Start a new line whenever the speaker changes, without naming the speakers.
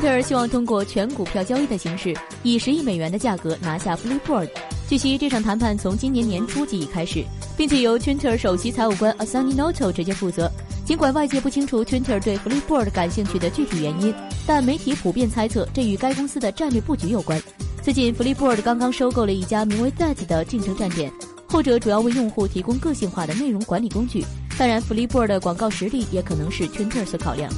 Twitter 希望通过全股票交易的形式，以十亿美元的价格拿下 Flipboard。据悉，这场谈判从今年年初即已开始，并且由 Twitter 首席财务官 Asani Noto 直接负责。尽管外界不清楚 Twitter 对 Flipboard 感兴趣的具体原因，但媒体普遍猜测这与该公司的战略布局有关。最近，Flipboard 刚刚收购了一家名为 That 的竞争站点，后者主要为用户提供个性化的内容管理工具。当然，Flipboard 的广告实力也可能是 Twitter 所考量。